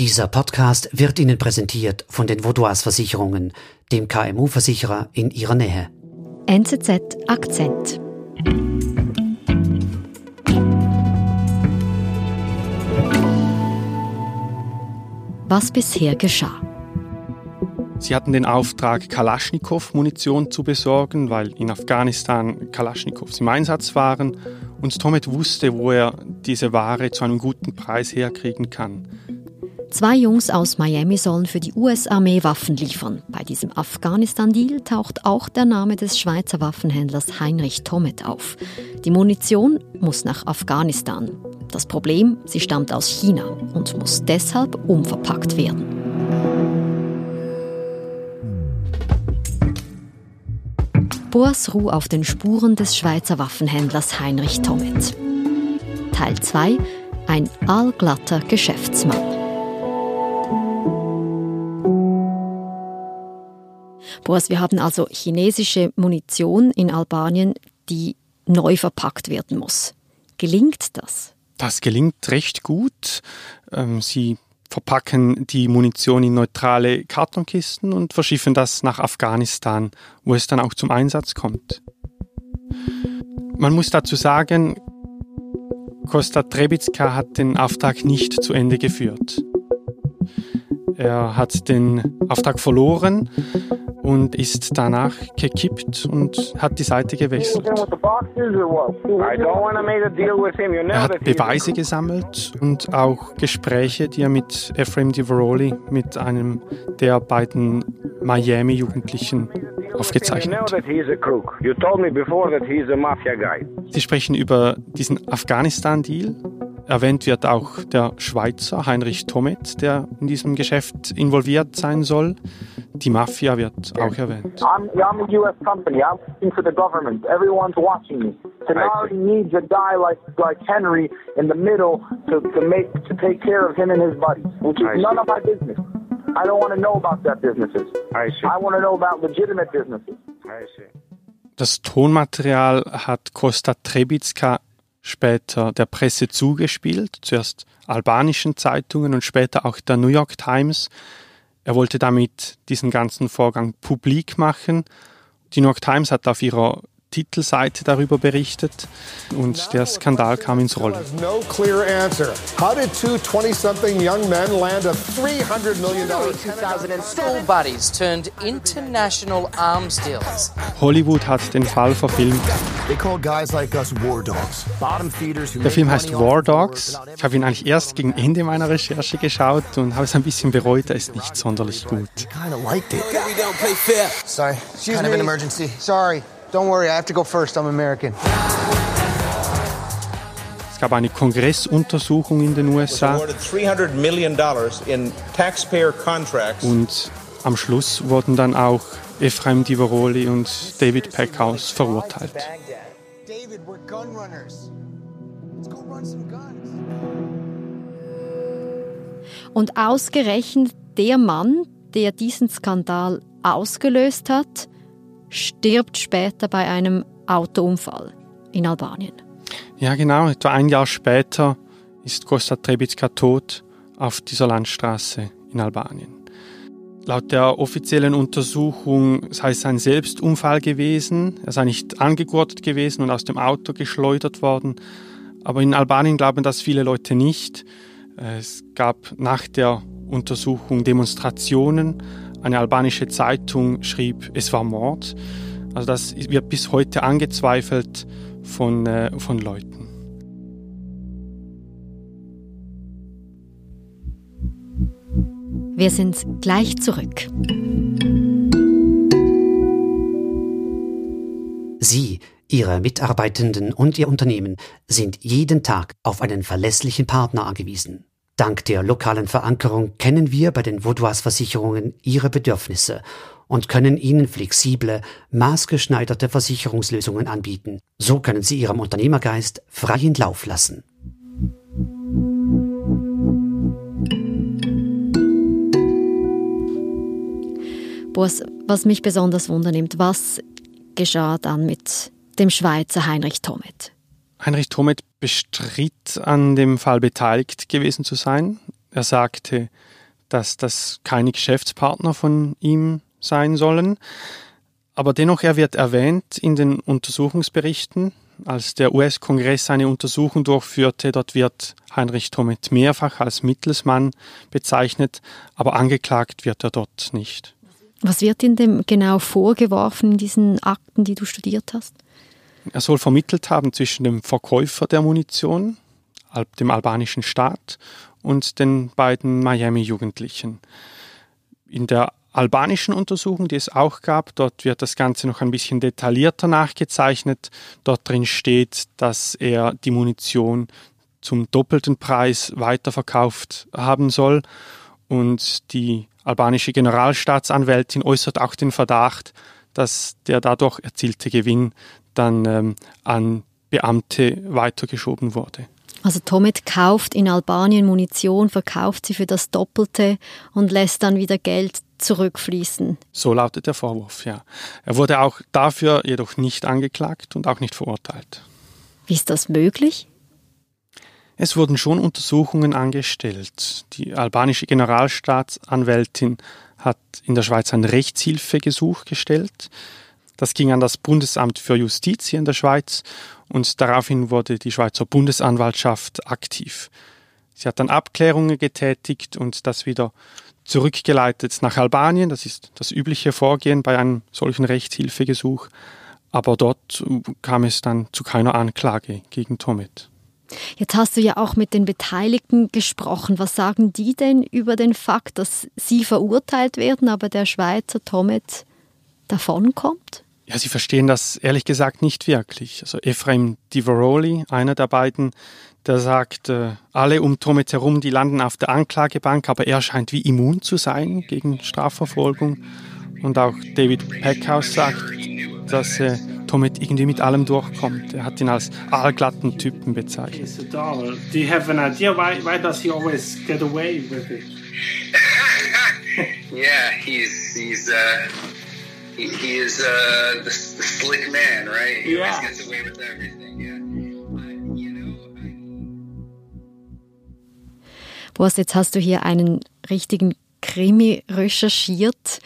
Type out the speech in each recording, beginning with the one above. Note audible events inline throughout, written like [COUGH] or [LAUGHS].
Dieser Podcast wird Ihnen präsentiert von den Vaudois Versicherungen, dem KMU-Versicherer in Ihrer Nähe. NZZ Akzent. Was bisher geschah. Sie hatten den Auftrag, Kalaschnikow-Munition zu besorgen, weil in Afghanistan Kalaschnikows im Einsatz waren. Und Tomet wusste, wo er diese Ware zu einem guten Preis herkriegen kann. Zwei Jungs aus Miami sollen für die US-Armee Waffen liefern. Bei diesem Afghanistan-Deal taucht auch der Name des Schweizer Waffenhändlers Heinrich Tomet auf. Die Munition muss nach Afghanistan. Das Problem, sie stammt aus China und muss deshalb umverpackt werden. Boas Ruh auf den Spuren des Schweizer Waffenhändlers Heinrich Tomet. Teil 2 Ein allglatter Geschäftsmann. Boas, wir haben also chinesische Munition in Albanien, die neu verpackt werden muss. Gelingt das? Das gelingt recht gut. Ähm, sie verpacken die Munition in neutrale Kartonkisten und verschiffen das nach Afghanistan, wo es dann auch zum Einsatz kommt. Man muss dazu sagen, Kosta Trebitska hat den Auftrag nicht zu Ende geführt. Er hat den Auftrag verloren und ist danach gekippt und hat die Seite gewechselt. Er hat Beweise gesammelt und auch Gespräche, die er mit Ephraim Diveroli, mit einem der beiden Miami-Jugendlichen, aufgezeichnet. Sie sprechen über diesen Afghanistan-Deal, Erwähnt wird auch der Schweizer Heinrich Tomet, der in diesem Geschäft involviert sein soll. Die Mafia wird auch erwähnt. I'm, I'm a US company. I'm working for the government. Everyone's watching me. Tenari needs a guy like, like Henry in the middle to, to, make, to take care of him and his buddies, which is none of my business. I don't want to know about that businesses. I, I want to know about legitimate businesses. Das Tonmaterial hat Costa Trebitska später der Presse zugespielt, zuerst albanischen Zeitungen und später auch der New York Times. Er wollte damit diesen ganzen Vorgang publik machen. Die New York Times hat auf ihrer Titelseite darüber berichtet und der Skandal kam ins Rollen. No clear answer. How did two 20-something young men land a 300 million dollar school buddies turned international arms deals? Hollywood hat den Fall verfilmt. Der Film heißt War Dogs. Ich habe ihn eigentlich erst gegen Ende meiner Recherche geschaut und habe es ein bisschen bereut. Er ist nicht sonderlich gut. Sorry, kind of an emergency. Sorry. Don't worry, I have to go first. I'm American. Es gab eine Kongressuntersuchung in den USA. Und am Schluss wurden dann auch Ephraim Diveroli und David Packhouse verurteilt. Und ausgerechnet der Mann, der diesen Skandal ausgelöst hat, stirbt später bei einem Autounfall in Albanien. Ja, genau. Etwa ein Jahr später ist Kosta Trebitska tot auf dieser Landstraße in Albanien. Laut der offiziellen Untersuchung sei es ein Selbstunfall gewesen. Er sei nicht angegurtet gewesen und aus dem Auto geschleudert worden. Aber in Albanien glauben das viele Leute nicht. Es gab nach der Untersuchung Demonstrationen eine albanische Zeitung schrieb, es war Mord. Also das wird bis heute angezweifelt von, äh, von Leuten. Wir sind gleich zurück. Sie, Ihre Mitarbeitenden und Ihr Unternehmen sind jeden Tag auf einen verlässlichen Partner angewiesen. Dank der lokalen Verankerung kennen wir bei den Vaudois Versicherungen Ihre Bedürfnisse und können Ihnen flexible, maßgeschneiderte Versicherungslösungen anbieten. So können Sie Ihrem Unternehmergeist freien Lauf lassen. Boas, was mich besonders wundernimmt, was geschah dann mit dem Schweizer Heinrich Thomet? Heinrich Thomet bestritt, an dem Fall beteiligt gewesen zu sein. Er sagte, dass das keine Geschäftspartner von ihm sein sollen. Aber dennoch, er wird erwähnt in den Untersuchungsberichten. Als der US-Kongress eine Untersuchung durchführte, dort wird Heinrich Thomet mehrfach als Mittelsmann bezeichnet, aber angeklagt wird er dort nicht. Was wird ihm denn genau vorgeworfen in diesen Akten, die du studiert hast? Er soll vermittelt haben zwischen dem Verkäufer der Munition, dem albanischen Staat, und den beiden Miami-Jugendlichen. In der albanischen Untersuchung, die es auch gab. Dort wird das Ganze noch ein bisschen detaillierter nachgezeichnet. Dort drin steht, dass er die Munition zum doppelten Preis weiterverkauft haben soll. Und die albanische Generalstaatsanwältin äußert auch den Verdacht, dass der dadurch erzielte Gewinn dann ähm, an Beamte weitergeschoben wurde. Also Tomet kauft in Albanien Munition, verkauft sie für das Doppelte und lässt dann wieder Geld zurückfließen. So lautet der Vorwurf, ja. Er wurde auch dafür jedoch nicht angeklagt und auch nicht verurteilt. Wie ist das möglich? Es wurden schon Untersuchungen angestellt. Die albanische Generalstaatsanwältin hat in der Schweiz ein Rechtshilfegesuch gestellt. Das ging an das Bundesamt für Justiz hier in der Schweiz und daraufhin wurde die Schweizer Bundesanwaltschaft aktiv. Sie hat dann Abklärungen getätigt und das wieder zurückgeleitet nach Albanien. Das ist das übliche Vorgehen bei einem solchen Rechtshilfegesuch. Aber dort kam es dann zu keiner Anklage gegen Tomet. Jetzt hast du ja auch mit den Beteiligten gesprochen. Was sagen die denn über den Fakt, dass sie verurteilt werden, aber der Schweizer Tomet davonkommt? Ja, sie verstehen das ehrlich gesagt nicht wirklich. Also Ephraim Divaroli, einer der beiden, der sagt, äh, alle um Tomet herum, die landen auf der Anklagebank, aber er scheint wie immun zu sein gegen Strafverfolgung. Und auch David Peckhaus sagt, dass äh, Tomet irgendwie mit allem durchkommt. Er hat ihn als aalglatten Typen bezeichnet. Do you have an idea why, why does he always get away with it? [LAUGHS] yeah, he's, he's uh, he, he is uh, the, the slick man, right? He yeah. always gets away with everything, yeah. Boas, jetzt hast du hier einen richtigen Krimi recherchiert.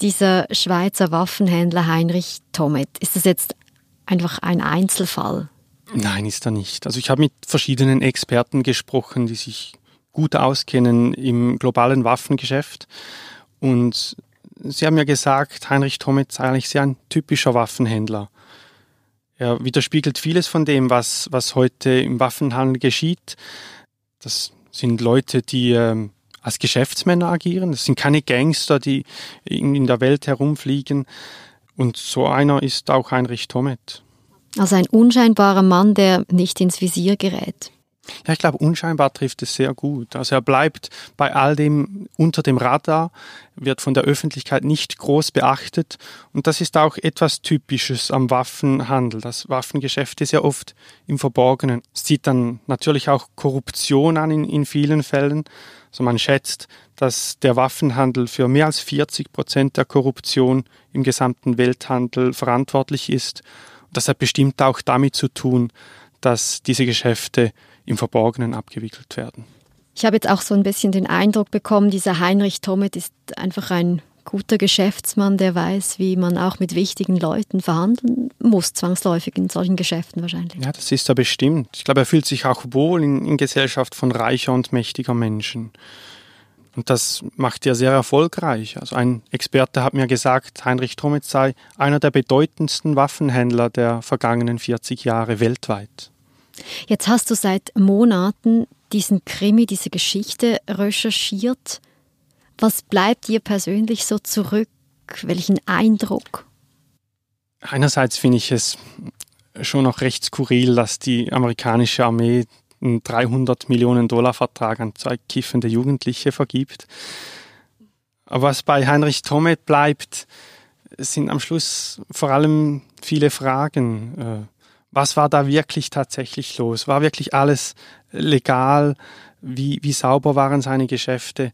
Dieser Schweizer Waffenhändler Heinrich Tomet. Ist das jetzt einfach ein Einzelfall? Nein, ist er nicht. Also ich habe mit verschiedenen Experten gesprochen, die sich gut auskennen im globalen Waffengeschäft. Und Sie haben ja gesagt, Heinrich Tomet sei eigentlich sehr ein typischer Waffenhändler. Er widerspiegelt vieles von dem, was, was heute im Waffenhandel geschieht. Das sind Leute, die ähm, als Geschäftsmänner agieren. Das sind keine Gangster, die in, in der Welt herumfliegen. Und so einer ist auch Heinrich Tomet. Also ein unscheinbarer Mann, der nicht ins Visier gerät. Ja, ich glaube, unscheinbar trifft es sehr gut. Also er bleibt bei all dem unter dem Radar, wird von der Öffentlichkeit nicht groß beachtet. Und das ist auch etwas Typisches am Waffenhandel. Das Waffengeschäft ist ja oft im Verborgenen. Es sieht dann natürlich auch Korruption an in, in vielen Fällen. Also man schätzt, dass der Waffenhandel für mehr als 40 Prozent der Korruption im gesamten Welthandel verantwortlich ist. Und das hat bestimmt auch damit zu tun, dass diese Geschäfte im Verborgenen abgewickelt werden. Ich habe jetzt auch so ein bisschen den Eindruck bekommen, dieser Heinrich Tomet ist einfach ein guter Geschäftsmann, der weiß, wie man auch mit wichtigen Leuten verhandeln muss, zwangsläufig in solchen Geschäften wahrscheinlich. Ja, das ist er bestimmt. Ich glaube, er fühlt sich auch wohl in, in Gesellschaft von reicher und mächtiger Menschen. Und das macht er sehr erfolgreich. Also ein Experte hat mir gesagt, Heinrich Tomet sei einer der bedeutendsten Waffenhändler der vergangenen 40 Jahre weltweit. Jetzt hast du seit Monaten diesen Krimi, diese Geschichte recherchiert. Was bleibt dir persönlich so zurück? Welchen Eindruck? Einerseits finde ich es schon noch recht skurril, dass die amerikanische Armee einen 300 Millionen Dollar Vertrag an zwei kiffende Jugendliche vergibt. Aber was bei Heinrich Tomet bleibt, sind am Schluss vor allem viele Fragen was war da wirklich tatsächlich los? War wirklich alles legal? Wie, wie sauber waren seine Geschäfte?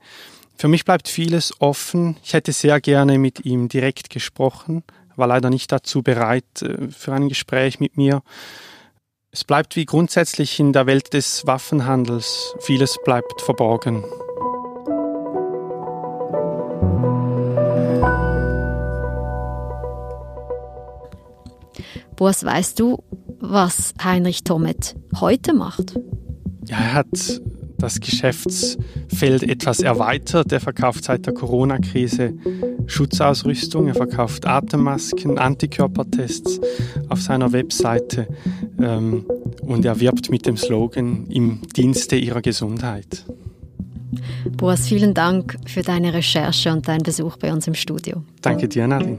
Für mich bleibt vieles offen. Ich hätte sehr gerne mit ihm direkt gesprochen, war leider nicht dazu bereit äh, für ein Gespräch mit mir. Es bleibt wie grundsätzlich in der Welt des Waffenhandels, vieles bleibt verborgen. Boas, weißt du, was Heinrich Tomet heute macht? Ja, er hat das Geschäftsfeld etwas erweitert. Er verkauft seit der Corona-Krise Schutzausrüstung, er verkauft Atemmasken, Antikörpertests auf seiner Webseite ähm, und er wirbt mit dem Slogan im Dienste ihrer Gesundheit. Boas, vielen Dank für deine Recherche und deinen Besuch bei uns im Studio. Danke dir, Nadine.